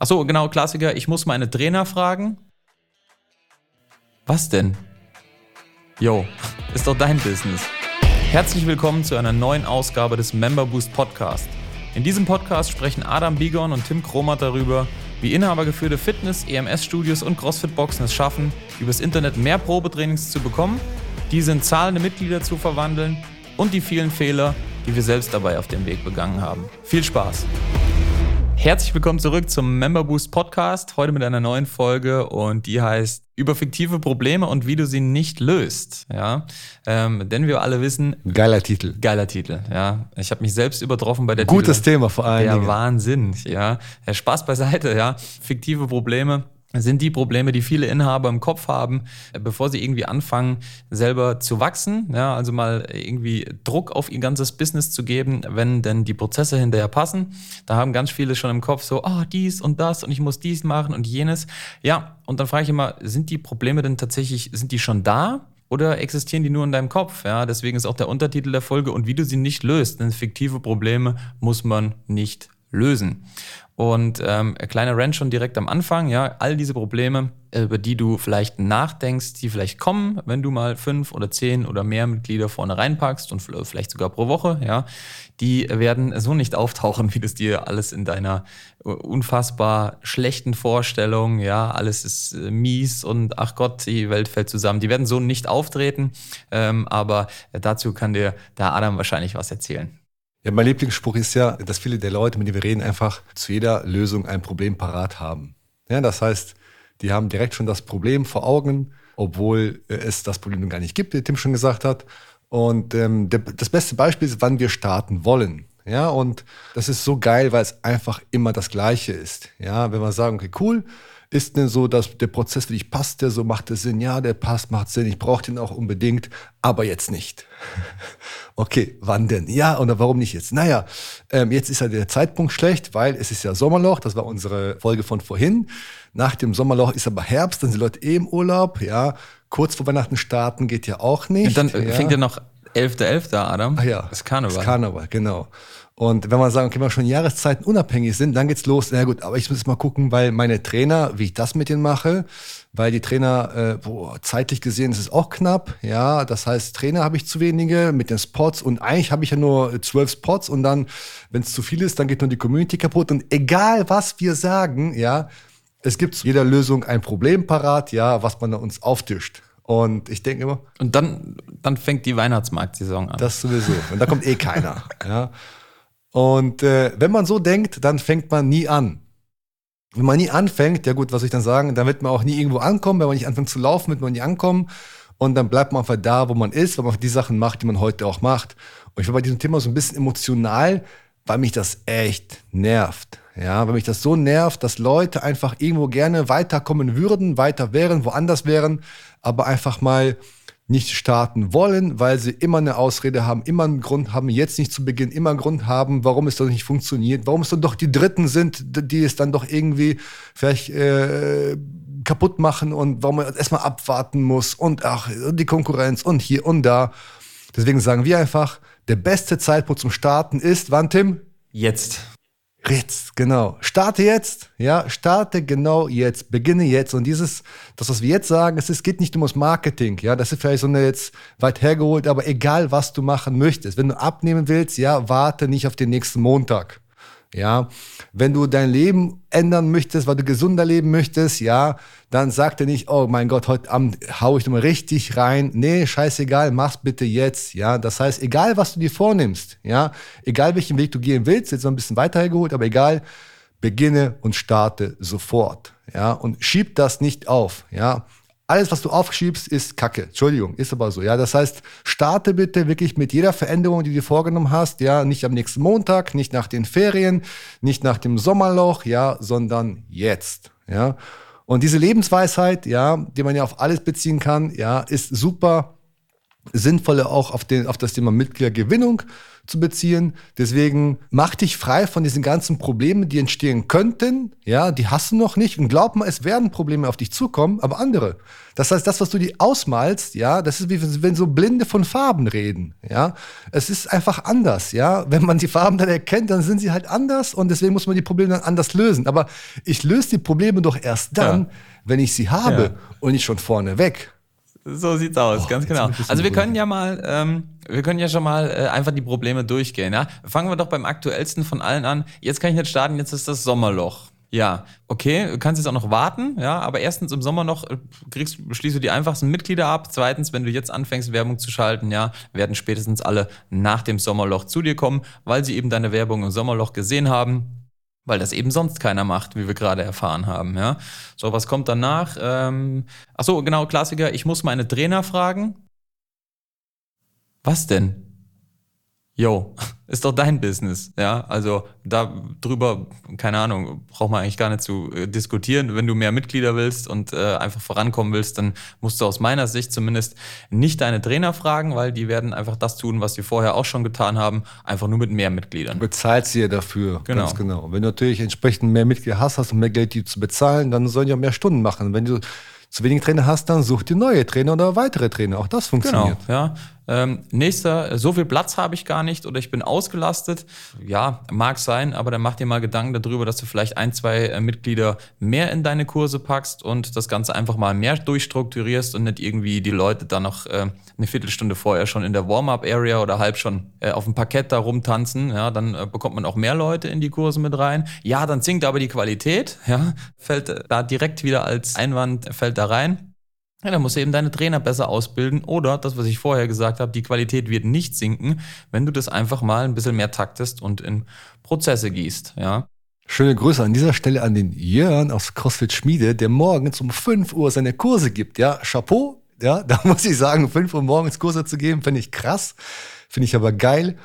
Achso, genau, Klassiker. Ich muss meine Trainer fragen. Was denn? Yo, ist doch dein Business. Herzlich willkommen zu einer neuen Ausgabe des Member Boost Podcast. In diesem Podcast sprechen Adam Bigon und Tim Kromat darüber, wie inhabergeführte Fitness-, EMS-Studios und CrossFit-Boxen es schaffen, übers Internet mehr Probetrainings zu bekommen, diese in zahlende Mitglieder zu verwandeln und die vielen Fehler, die wir selbst dabei auf dem Weg begangen haben. Viel Spaß! Herzlich willkommen zurück zum Member Boost Podcast. Heute mit einer neuen Folge und die heißt über fiktive Probleme und wie du sie nicht löst. Ja, ähm, denn wir alle wissen. Geiler Titel. Geiler Titel. Ja, ich habe mich selbst übertroffen bei der. Gutes Titel. Thema vor allem. Ja, Wahnsinn. Ja, Spaß beiseite. Ja, fiktive Probleme sind die Probleme, die viele Inhaber im Kopf haben, bevor sie irgendwie anfangen, selber zu wachsen. Ja, also mal irgendwie Druck auf ihr ganzes Business zu geben, wenn denn die Prozesse hinterher passen. Da haben ganz viele schon im Kopf so, ah, oh, dies und das und ich muss dies machen und jenes. Ja, und dann frage ich immer, sind die Probleme denn tatsächlich, sind die schon da? Oder existieren die nur in deinem Kopf? Ja, deswegen ist auch der Untertitel der Folge und wie du sie nicht löst. Denn fiktive Probleme muss man nicht lösen. Und ähm, kleiner Rant schon direkt am Anfang, ja, all diese Probleme, äh, über die du vielleicht nachdenkst, die vielleicht kommen, wenn du mal fünf oder zehn oder mehr Mitglieder vorne reinpackst und vielleicht sogar pro Woche, ja, die werden so nicht auftauchen, wie das dir alles in deiner äh, unfassbar schlechten Vorstellung, ja, alles ist äh, mies und ach Gott, die Welt fällt zusammen. Die werden so nicht auftreten, ähm, aber dazu kann dir der Adam wahrscheinlich was erzählen. Ja, mein Lieblingsspruch ist ja, dass viele der Leute, mit denen wir reden, einfach zu jeder Lösung ein Problem parat haben. Ja, das heißt, die haben direkt schon das Problem vor Augen, obwohl es das Problem gar nicht gibt, wie Tim schon gesagt hat. Und ähm, der, das beste Beispiel ist, wann wir starten wollen. Ja, und das ist so geil, weil es einfach immer das Gleiche ist. Ja, wenn wir sagen, okay, cool, ist denn so, dass der Prozess für dich passt, der so macht es Sinn? Ja, der passt, macht Sinn, ich brauche den auch unbedingt, aber jetzt nicht. okay, wann denn? Ja, oder warum nicht jetzt? Naja, ähm, jetzt ist ja der Zeitpunkt schlecht, weil es ist ja Sommerloch, das war unsere Folge von vorhin. Nach dem Sommerloch ist aber Herbst, dann sind die Leute eh im Urlaub, ja. Kurz vor Weihnachten starten geht ja auch nicht. Und dann ja. fängt ja noch 11.11., .11., Adam. Ach ja. Das Karneval. Das Karneval, genau. Und wenn wir sagen, okay, wenn wir schon Jahreszeiten unabhängig sind, dann geht's los. Na gut, aber ich muss jetzt mal gucken, weil meine Trainer, wie ich das mit denen mache, weil die Trainer, äh, boah, zeitlich gesehen ist es auch knapp. Ja, das heißt, Trainer habe ich zu wenige mit den Spots und eigentlich habe ich ja nur zwölf Spots und dann, wenn es zu viel ist, dann geht nur die Community kaputt. Und egal was wir sagen, ja, es gibt zu jeder Lösung ein Problem parat, ja, was man da uns auftischt. Und ich denke immer. Und dann, dann fängt die Weihnachtsmarktsaison an. Das sowieso. Und da kommt eh keiner. ja. Und äh, wenn man so denkt, dann fängt man nie an. Wenn man nie anfängt, ja gut, was soll ich dann sagen, dann wird man auch nie irgendwo ankommen. Wenn man nicht anfängt zu laufen, wird man nie ankommen. Und dann bleibt man einfach da, wo man ist, weil man die Sachen macht, die man heute auch macht. Und ich war bei diesem Thema so ein bisschen emotional, weil mich das echt nervt. Ja, weil mich das so nervt, dass Leute einfach irgendwo gerne weiterkommen würden, weiter wären, woanders wären, aber einfach mal nicht starten wollen, weil sie immer eine Ausrede haben, immer einen Grund haben, jetzt nicht zu beginnen, immer einen Grund haben, warum es doch nicht funktioniert, warum es dann doch die Dritten sind, die es dann doch irgendwie vielleicht äh, kaputt machen und warum man erstmal abwarten muss und ach, die Konkurrenz und hier und da. Deswegen sagen wir einfach, der beste Zeitpunkt zum Starten ist, wann, Tim? Jetzt. Jetzt, genau. Starte jetzt, ja, starte genau jetzt, beginne jetzt. Und dieses, das, was wir jetzt sagen, es, es geht nicht um das Marketing, ja, das ist vielleicht so eine jetzt weit hergeholt, aber egal, was du machen möchtest. Wenn du abnehmen willst, ja, warte nicht auf den nächsten Montag. Ja, wenn du dein Leben ändern möchtest, weil du gesunder leben möchtest, ja, dann sag dir nicht, oh mein Gott, heute Abend hau ich nochmal richtig rein. Nee, scheißegal, mach's bitte jetzt, ja. Das heißt, egal was du dir vornimmst, ja, egal welchen Weg du gehen willst, jetzt noch ein bisschen weiter hergeholt, aber egal, beginne und starte sofort, ja, und schieb das nicht auf, ja alles, was du aufschiebst, ist Kacke. Entschuldigung, ist aber so. Ja, das heißt, starte bitte wirklich mit jeder Veränderung, die du vorgenommen hast. Ja, nicht am nächsten Montag, nicht nach den Ferien, nicht nach dem Sommerloch, ja, sondern jetzt. Ja, und diese Lebensweisheit, ja, die man ja auf alles beziehen kann, ja, ist super sinnvoller auch auf, den, auf das Thema Mitgliedergewinnung zu beziehen. Deswegen mach dich frei von diesen ganzen Problemen, die entstehen könnten. Ja, die hast du noch nicht. Und glaub mal, es werden Probleme auf dich zukommen, aber andere. Das heißt, das, was du dir ausmalst, ja, das ist wie wenn so Blinde von Farben reden. Ja, es ist einfach anders. Ja, wenn man die Farben dann erkennt, dann sind sie halt anders und deswegen muss man die Probleme dann anders lösen. Aber ich löse die Probleme doch erst dann, ja. wenn ich sie habe ja. und nicht schon vorne weg. So sieht's aus, oh, ganz genau. Also wir können ja mal, ähm, wir können ja schon mal äh, einfach die Probleme durchgehen. Ja? Fangen wir doch beim aktuellsten von allen an. Jetzt kann ich nicht starten, jetzt ist das Sommerloch. Ja, okay, du kannst jetzt auch noch warten, ja, aber erstens im Sommer noch äh, kriegst, schließt du die einfachsten Mitglieder ab. Zweitens, wenn du jetzt anfängst, Werbung zu schalten, ja, werden spätestens alle nach dem Sommerloch zu dir kommen, weil sie eben deine Werbung im Sommerloch gesehen haben weil das eben sonst keiner macht, wie wir gerade erfahren haben. Ja? So, was kommt danach? Ähm, ach so, genau, Klassiker, ich muss meine Trainer fragen. Was denn? Yo, ist doch dein Business, ja. Also da drüber, keine Ahnung, braucht man eigentlich gar nicht zu äh, diskutieren. Wenn du mehr Mitglieder willst und äh, einfach vorankommen willst, dann musst du aus meiner Sicht zumindest nicht deine Trainer fragen, weil die werden einfach das tun, was sie vorher auch schon getan haben, einfach nur mit mehr Mitgliedern. Bezahlt sie ja dafür, genau. ganz genau. Wenn du natürlich entsprechend mehr Mitglieder hast, hast du mehr Geld, die zu bezahlen, dann sollen die auch mehr Stunden machen. Wenn du zu wenig Trainer hast, dann such dir neue Trainer oder weitere Trainer. Auch das funktioniert. Genau, ja. Ähm, nächster, so viel Platz habe ich gar nicht oder ich bin ausgelastet. Ja, mag sein, aber dann mach dir mal Gedanken darüber, dass du vielleicht ein, zwei äh, Mitglieder mehr in deine Kurse packst und das Ganze einfach mal mehr durchstrukturierst und nicht irgendwie die Leute dann noch äh, eine Viertelstunde vorher schon in der Warm-up-Area oder halb schon äh, auf dem Parkett da rumtanzen. Ja, dann äh, bekommt man auch mehr Leute in die Kurse mit rein. Ja, dann sinkt aber die Qualität. Ja, fällt äh, da direkt wieder als Einwand fällt da rein. Ja, dann musst du eben deine Trainer besser ausbilden oder das, was ich vorher gesagt habe, die Qualität wird nicht sinken, wenn du das einfach mal ein bisschen mehr taktest und in Prozesse gießt, ja. Schöne Grüße an dieser Stelle an den Jörn aus CrossFit Schmiede, der morgens um 5 Uhr seine Kurse gibt. Ja, Chapeau. Ja, da muss ich sagen, 5 Uhr morgens Kurse zu geben, finde ich krass. Finde ich aber geil.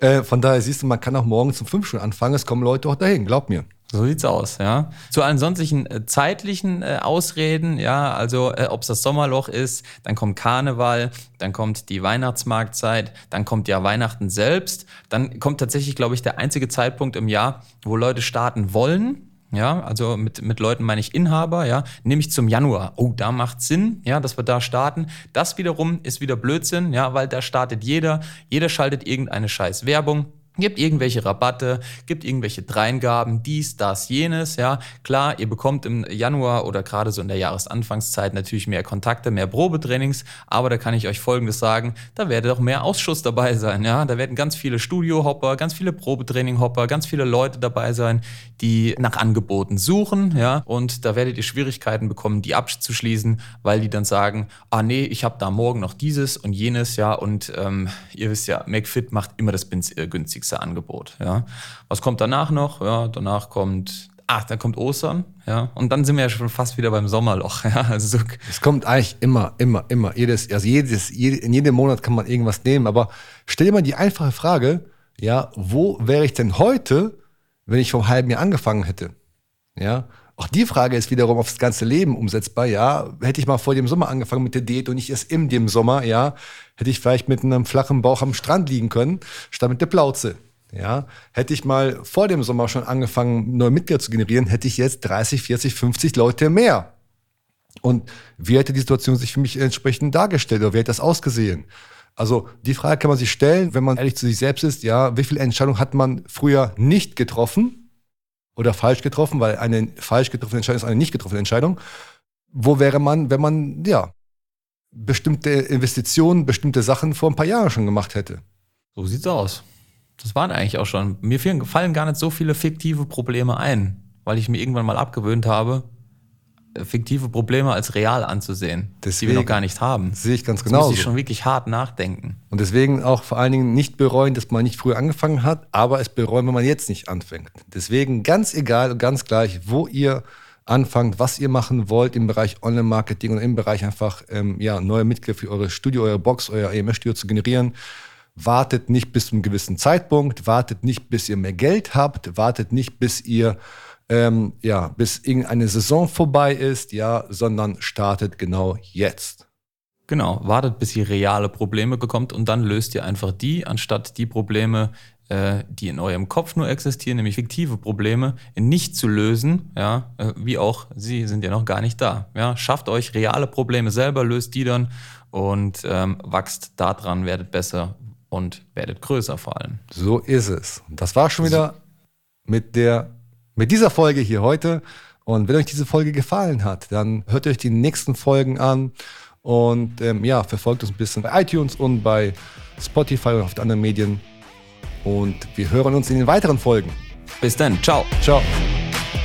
Äh, von daher siehst du, man kann auch morgens um 5 schon anfangen. Es kommen Leute auch dahin, glaub mir. So sieht's aus, ja. Zu allen sonstigen äh, zeitlichen äh, Ausreden, ja, also äh, ob es das Sommerloch ist, dann kommt Karneval, dann kommt die Weihnachtsmarktzeit, dann kommt ja Weihnachten selbst, dann kommt tatsächlich, glaube ich, der einzige Zeitpunkt im Jahr, wo Leute starten wollen. Ja, also mit, mit Leuten meine ich Inhaber, ja, nämlich zum Januar. Oh, da macht Sinn, ja, dass wir da starten. Das wiederum ist wieder Blödsinn, ja, weil da startet jeder. Jeder schaltet irgendeine scheiß Werbung Gibt irgendwelche Rabatte, gibt irgendwelche Dreingaben, dies, das, jenes, ja. Klar, ihr bekommt im Januar oder gerade so in der Jahresanfangszeit natürlich mehr Kontakte, mehr Probetrainings, aber da kann ich euch Folgendes sagen, da werde auch mehr Ausschuss dabei sein, ja. Da werden ganz viele Studiohopper, ganz viele Probetraining-Hopper, ganz viele Leute dabei sein, die nach Angeboten suchen, ja. Und da werdet ihr Schwierigkeiten bekommen, die abzuschließen, weil die dann sagen, ah nee, ich habe da morgen noch dieses und jenes, ja. Und ähm, ihr wisst ja, McFit macht immer das äh, günstigste Angebot. Ja. Was kommt danach noch? Ja, danach kommt, ach, dann kommt Ostern, ja, und dann sind wir ja schon fast wieder beim Sommerloch. Ja. Also so. Es kommt eigentlich immer, immer, immer. Jedes, also jedes, jede, in jedem Monat kann man irgendwas nehmen. Aber stell dir mal die einfache Frage, ja, wo wäre ich denn heute, wenn ich vor einem halben Jahr angefangen hätte? Ja, auch die Frage ist wiederum aufs ganze Leben umsetzbar. Ja, hätte ich mal vor dem Sommer angefangen mit der Diät und nicht erst in dem Sommer, ja, hätte ich vielleicht mit einem flachen Bauch am Strand liegen können, statt mit der Plauze. Ja, hätte ich mal vor dem Sommer schon angefangen, neue Mitglieder zu generieren, hätte ich jetzt 30, 40, 50 Leute mehr. Und wie hätte die Situation sich für mich entsprechend dargestellt oder wie hätte das ausgesehen? Also die Frage kann man sich stellen, wenn man ehrlich zu sich selbst ist, ja, wie viele Entscheidungen hat man früher nicht getroffen? Oder falsch getroffen, weil eine falsch getroffene Entscheidung ist eine nicht getroffene Entscheidung. Wo wäre man, wenn man, ja, bestimmte Investitionen, bestimmte Sachen vor ein paar Jahren schon gemacht hätte? So sieht's aus. Das waren eigentlich auch schon. Mir fallen gar nicht so viele fiktive Probleme ein, weil ich mir irgendwann mal abgewöhnt habe, fiktive Probleme als real anzusehen, deswegen, die wir noch gar nicht haben. Sehe ich ganz genau. Da muss ich schon wirklich hart nachdenken. Und deswegen auch vor allen Dingen nicht bereuen, dass man nicht früher angefangen hat, aber es bereuen, wenn man jetzt nicht anfängt. Deswegen ganz egal und ganz gleich, wo ihr anfangt, was ihr machen wollt im Bereich Online-Marketing und im Bereich einfach ähm, ja, neue Mitglieder für eure Studio, eure Box, euer EMS-Studio zu generieren. Wartet nicht bis zu einem gewissen Zeitpunkt, wartet nicht, bis ihr mehr Geld habt, wartet nicht, bis ihr ähm, ja, bis irgendeine Saison vorbei ist, ja, sondern startet genau jetzt. Genau, wartet, bis ihr reale Probleme bekommt und dann löst ihr einfach die, anstatt die Probleme, äh, die in eurem Kopf nur existieren, nämlich fiktive Probleme, nicht zu lösen, ja, äh, wie auch sie sind ja noch gar nicht da. Ja, schafft euch reale Probleme selber, löst die dann und ähm, wachst daran, werdet besser und werdet größer vor allem. So ist es. Das war schon wieder mit der mit dieser Folge hier heute. Und wenn euch diese Folge gefallen hat, dann hört euch die nächsten Folgen an und ähm, ja, verfolgt uns ein bisschen bei iTunes und bei Spotify und auf den anderen Medien. Und wir hören uns in den weiteren Folgen. Bis dann, ciao. Ciao.